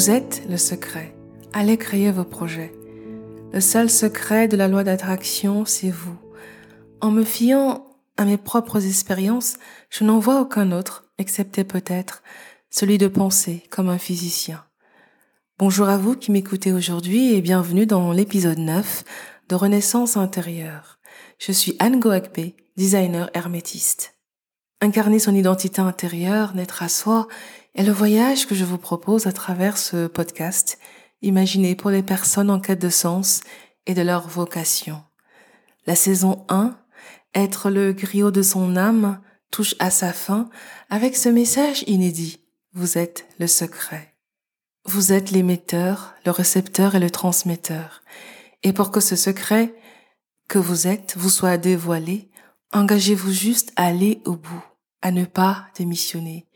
Vous êtes le secret. Allez créer vos projets. Le seul secret de la loi d'attraction, c'est vous. En me fiant à mes propres expériences, je n'en vois aucun autre, excepté peut-être celui de penser comme un physicien. Bonjour à vous qui m'écoutez aujourd'hui et bienvenue dans l'épisode 9 de Renaissance intérieure. Je suis Anne Goakbe, designer hermétiste. Incarner son identité intérieure, naître à soi, est le voyage que je vous propose à travers ce podcast, imaginé pour les personnes en quête de sens et de leur vocation. La saison 1, être le griot de son âme, touche à sa fin avec ce message inédit. Vous êtes le secret. Vous êtes l'émetteur, le récepteur et le transmetteur. Et pour que ce secret que vous êtes vous soit dévoilé, engagez-vous juste à aller au bout, à ne pas démissionner.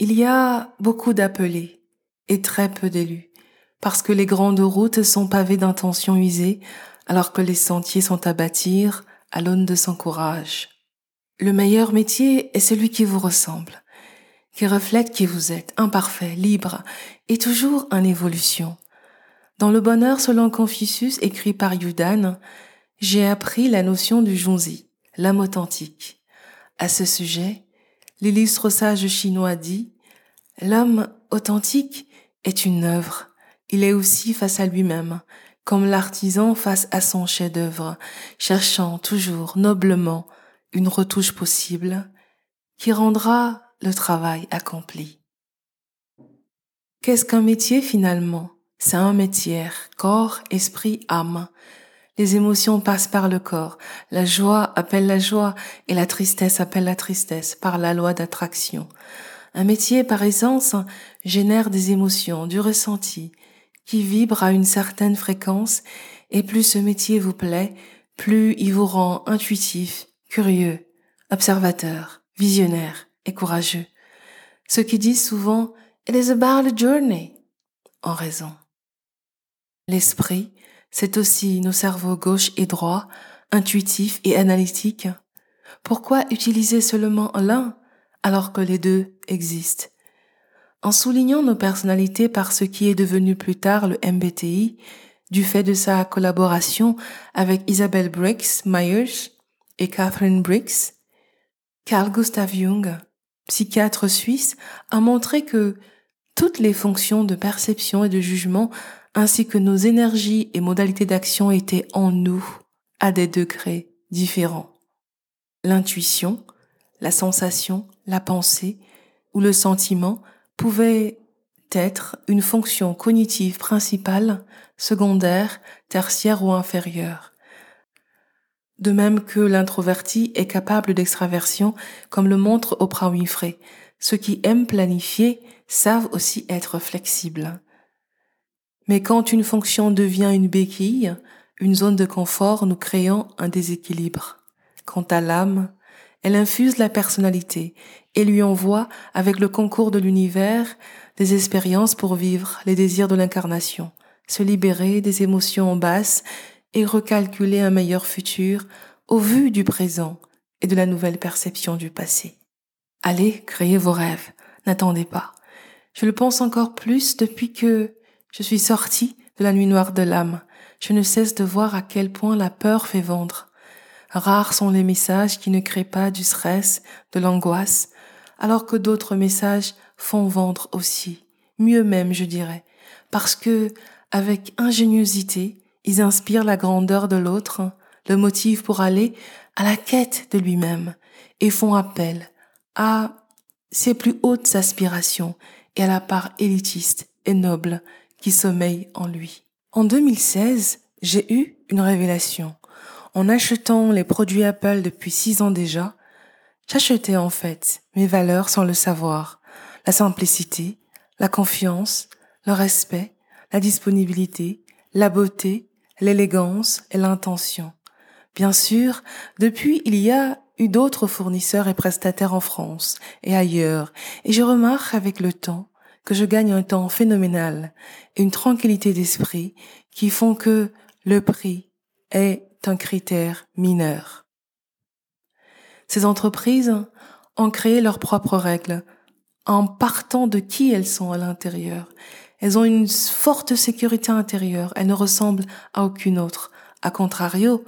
Il y a beaucoup d'appelés et très peu d'élus, parce que les grandes routes sont pavées d'intentions usées, alors que les sentiers sont à bâtir à l'aune de son courage. Le meilleur métier est celui qui vous ressemble, qui reflète qui vous êtes, imparfait, libre et toujours en évolution. Dans le bonheur selon Confucius écrit par Yudan, j'ai appris la notion du jonzi, l'âme authentique. À ce sujet, l'illustre sage chinois dit L'homme authentique est une œuvre. Il est aussi face à lui-même, comme l'artisan face à son chef-d'œuvre, cherchant toujours noblement une retouche possible qui rendra le travail accompli. Qu'est-ce qu'un métier finalement? C'est un métier, corps, esprit, âme. Les émotions passent par le corps. La joie appelle la joie et la tristesse appelle la tristesse par la loi d'attraction. Un métier, par essence, génère des émotions, du ressenti, qui vibrent à une certaine fréquence, et plus ce métier vous plaît, plus il vous rend intuitif, curieux, observateur, visionnaire et courageux. Ce qui disent souvent It is about the journey, en raison. L'esprit, c'est aussi nos cerveaux gauche et droit, intuitifs et analytiques. Pourquoi utiliser seulement l'un alors que les deux existent? En soulignant nos personnalités par ce qui est devenu plus tard le MBTI, du fait de sa collaboration avec Isabelle Briggs Myers et Catherine Briggs, Carl Gustav Jung, psychiatre suisse, a montré que toutes les fonctions de perception et de jugement ainsi que nos énergies et modalités d'action étaient en nous à des degrés différents. L'intuition, la sensation, la pensée ou le sentiment pouvaient être une fonction cognitive principale, secondaire, tertiaire ou inférieure. De même que l'introverti est capable d'extraversion, comme le montre Oprah Winfrey, ceux qui aiment planifier savent aussi être flexibles. Mais quand une fonction devient une béquille, une zone de confort, nous créons un déséquilibre. Quant à l'âme, elle infuse la personnalité et lui envoie, avec le concours de l'univers, des expériences pour vivre les désirs de l'incarnation, se libérer des émotions basses et recalculer un meilleur futur au vu du présent et de la nouvelle perception du passé. Allez, créez vos rêves, n'attendez pas. Je le pense encore plus depuis que je suis sortie de la nuit noire de l'âme. Je ne cesse de voir à quel point la peur fait vendre. Rares sont les messages qui ne créent pas du stress, de l'angoisse, alors que d'autres messages font vendre aussi. Mieux même, je dirais. Parce que, avec ingéniosité, ils inspirent la grandeur de l'autre, le motif pour aller à la quête de lui-même, et font appel à ses plus hautes aspirations et à la part élitiste et noble qui sommeille en lui. En 2016, j'ai eu une révélation. En achetant les produits Apple depuis six ans déjà, j'achetais en fait mes valeurs sans le savoir. La simplicité, la confiance, le respect, la disponibilité, la beauté, l'élégance et l'intention. Bien sûr, depuis, il y a eu d'autres fournisseurs et prestataires en France et ailleurs, et je remarque avec le temps que je gagne un temps phénoménal et une tranquillité d'esprit qui font que le prix est un critère mineur. Ces entreprises ont créé leurs propres règles en partant de qui elles sont à l'intérieur Elles ont une forte sécurité intérieure. Elles ne ressemblent à aucune autre. A contrario,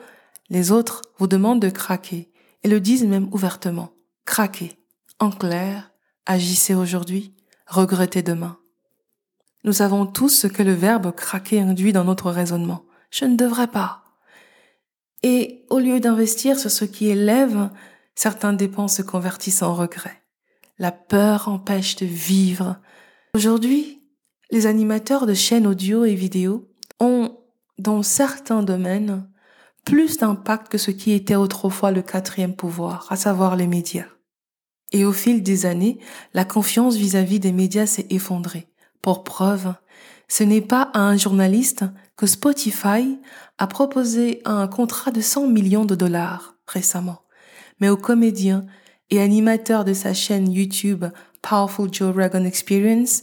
les autres vous demandent de craquer et le disent même ouvertement. Craquez. En clair, agissez aujourd'hui, regrettez demain. Nous savons tous ce que le verbe craquer induit dans notre raisonnement. Je ne devrais pas. Et au lieu d'investir sur ce qui élève, certains dépenses se convertissent en regret. La peur empêche de vivre. Aujourd'hui, les animateurs de chaînes audio et vidéo ont, dans certains domaines, plus d'impact que ce qui était autrefois le quatrième pouvoir, à savoir les médias. Et au fil des années, la confiance vis-à-vis des médias s'est effondrée. Pour preuve, ce n'est pas à un journaliste que Spotify a proposé un contrat de 100 millions de dollars récemment, mais au comédien et animateur de sa chaîne YouTube Powerful Joe Rogan Experience,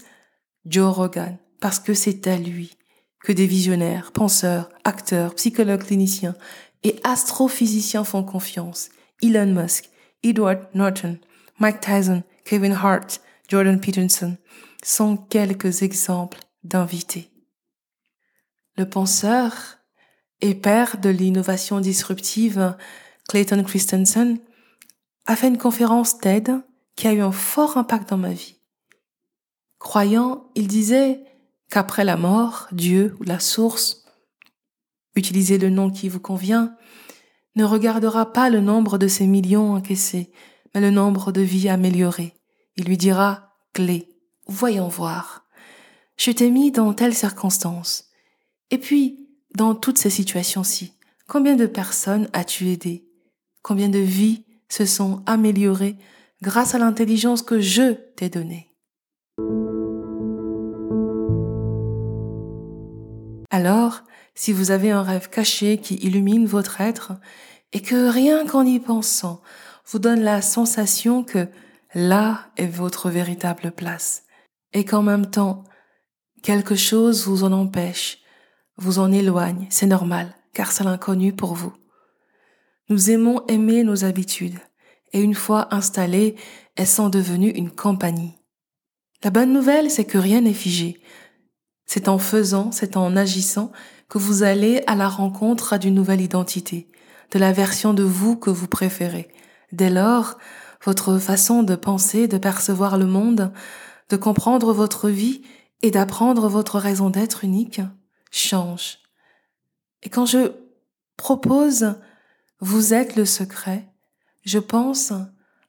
Joe Rogan, parce que c'est à lui que des visionnaires, penseurs, acteurs, psychologues cliniciens et astrophysiciens font confiance. Elon Musk, Edward Norton, Mike Tyson, Kevin Hart, Jordan Peterson sont quelques exemples d'invités. Le penseur et père de l'innovation disruptive Clayton Christensen a fait une conférence TED qui a eu un fort impact dans ma vie. Croyant, il disait qu'après la mort, Dieu ou la source, utilisez le nom qui vous convient, ne regardera pas le nombre de ces millions encaissés, le nombre de vies améliorées. Il lui dira, clé, voyons voir. Je t'ai mis dans telle circonstance. Et puis, dans toutes ces situations-ci, combien de personnes as-tu aidé? Combien de vies se sont améliorées grâce à l'intelligence que je t'ai donnée? Alors, si vous avez un rêve caché qui illumine votre être et que rien qu'en y pensant vous donne la sensation que là est votre véritable place et qu'en même temps quelque chose vous en empêche, vous en éloigne, c'est normal car c'est l'inconnu pour vous. Nous aimons aimer nos habitudes et une fois installées, elles sont devenues une compagnie. La bonne nouvelle, c'est que rien n'est figé. C'est en faisant, c'est en agissant que vous allez à la rencontre d'une nouvelle identité, de la version de vous que vous préférez. Dès lors, votre façon de penser, de percevoir le monde, de comprendre votre vie et d'apprendre votre raison d'être unique change. Et quand je propose Vous êtes le secret, je pense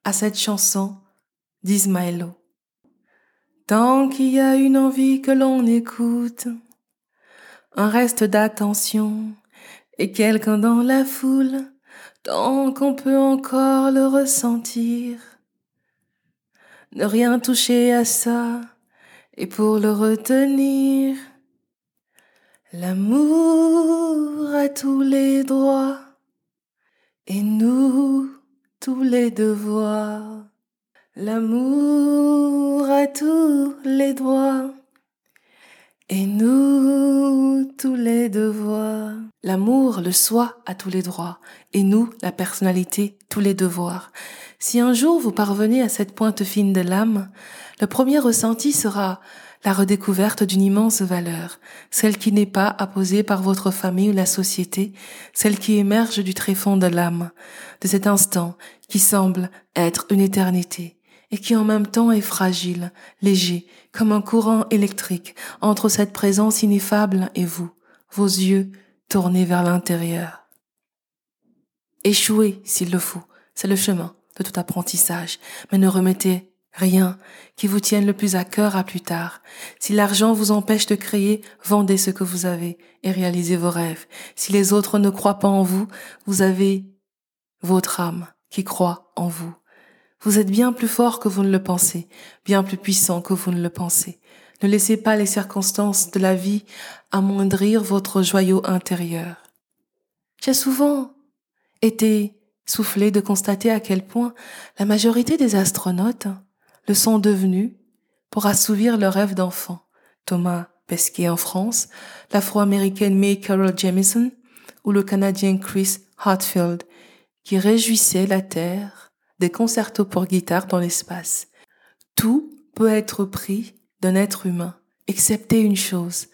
à cette chanson d'Ismaëlo. Tant qu'il y a une envie que l'on écoute, un reste d'attention et quelqu'un dans la foule, tant qu'on peut encore le ressentir. Ne rien toucher à ça, et pour le retenir, l'amour a tous les droits, et nous tous les devoirs. L'amour a tous les droits et nous tous les devoirs. L'amour, le soi a tous les droits et nous, la personnalité, tous les devoirs. Si un jour vous parvenez à cette pointe fine de l'âme, le premier ressenti sera la redécouverte d'une immense valeur, celle qui n'est pas apposée par votre famille ou la société, celle qui émerge du tréfonds de l'âme, de cet instant qui semble être une éternité et qui en même temps est fragile, léger, comme un courant électrique entre cette présence ineffable et vous, vos yeux tournés vers l'intérieur. Échouez s'il le faut, c'est le chemin de tout apprentissage, mais ne remettez rien qui vous tienne le plus à cœur à plus tard. Si l'argent vous empêche de créer, vendez ce que vous avez et réalisez vos rêves. Si les autres ne croient pas en vous, vous avez votre âme qui croit en vous. Vous êtes bien plus fort que vous ne le pensez, bien plus puissant que vous ne le pensez. Ne laissez pas les circonstances de la vie amoindrir votre joyau intérieur. J'ai souvent été soufflé de constater à quel point la majorité des astronautes le sont devenus pour assouvir leur rêve d'enfant. Thomas Pesquet en France, l'afro-américaine May Carol Jamison ou le canadien Chris Hartfield, qui réjouissait la Terre des concertos pour guitare dans l'espace. Tout peut être pris d'un être humain excepté une chose,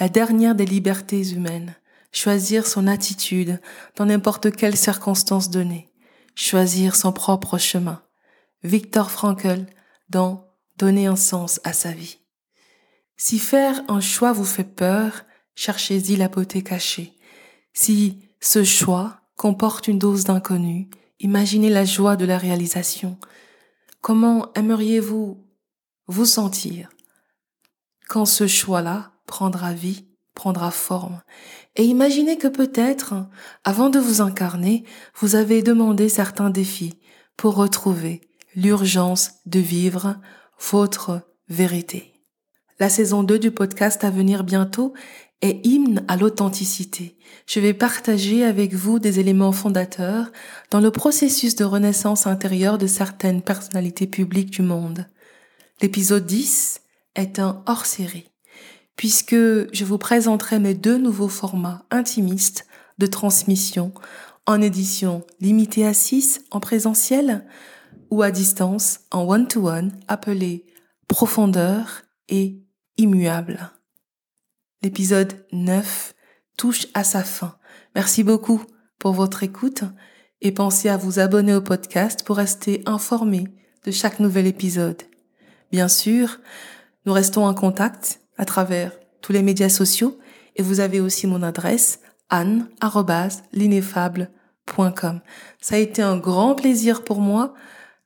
la dernière des libertés humaines, choisir son attitude dans n'importe quelle circonstance donnée, choisir son propre chemin. Victor Frankl dans Donner un sens à sa vie. Si faire un choix vous fait peur, cherchez-y la beauté cachée. Si ce choix comporte une dose d'inconnu, imaginez la joie de la réalisation. Comment aimeriez-vous vous sentir quand ce choix-là prendra vie, prendra forme? Et imaginez que peut-être, avant de vous incarner, vous avez demandé certains défis pour retrouver l'urgence de vivre votre vérité. La saison 2 du podcast à venir bientôt est hymne à l'authenticité. Je vais partager avec vous des éléments fondateurs dans le processus de renaissance intérieure de certaines personnalités publiques du monde. L'épisode 10 est un hors-série, puisque je vous présenterai mes deux nouveaux formats intimistes de transmission en édition limitée à 6 en présentiel ou à distance en one-to-one appelé profondeur et immuable. L'épisode 9 touche à sa fin. Merci beaucoup pour votre écoute et pensez à vous abonner au podcast pour rester informé de chaque nouvel épisode. Bien sûr, nous restons en contact à travers tous les médias sociaux et vous avez aussi mon adresse anne.l'ineffable.com. Ça a été un grand plaisir pour moi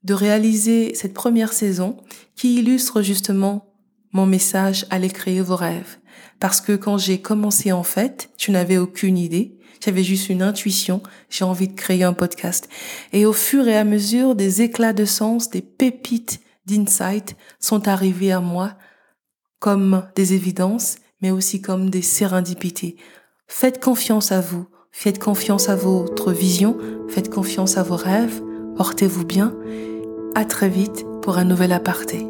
de réaliser cette première saison qui illustre justement mon message Allez créer vos rêves. Parce que quand j'ai commencé en fait, je n'avais aucune idée. J'avais juste une intuition. J'ai envie de créer un podcast. Et au fur et à mesure, des éclats de sens, des pépites d'insight sont arrivés à moi comme des évidences, mais aussi comme des sérendipités. Faites confiance à vous. Faites confiance à votre vision. Faites confiance à vos rêves. Portez-vous bien. À très vite pour un nouvel aparté.